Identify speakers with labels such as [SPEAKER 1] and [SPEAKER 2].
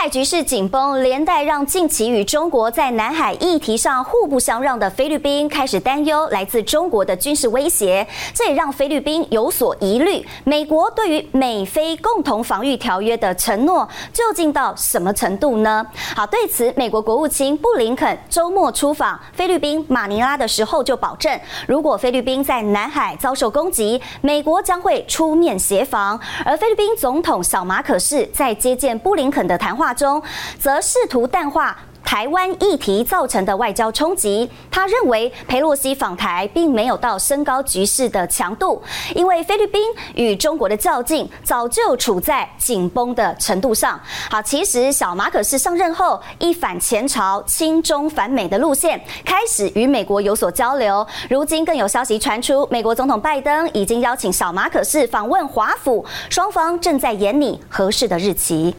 [SPEAKER 1] 海局势紧绷，连带让近期与中国在南海议题上互不相让的菲律宾开始担忧来自中国的军事威胁，这也让菲律宾有所疑虑。美国对于美菲共同防御条约的承诺究竟到什么程度呢？好，对此，美国国务卿布林肯周末出访菲律宾马尼拉的时候就保证，如果菲律宾在南海遭受攻击，美国将会出面协防。而菲律宾总统小马可是在接见布林肯的。谈话中，则试图淡化台湾议题造成的外交冲击。他认为佩洛西访台并没有到升高局势的强度，因为菲律宾与中国的较劲早就处在紧绷的程度上。好，其实小马可是上任后一反前朝亲中反美的路线，开始与美国有所交流。如今更有消息传出，美国总统拜登已经邀请小马可是访问华府，双方正在研拟合适的日期。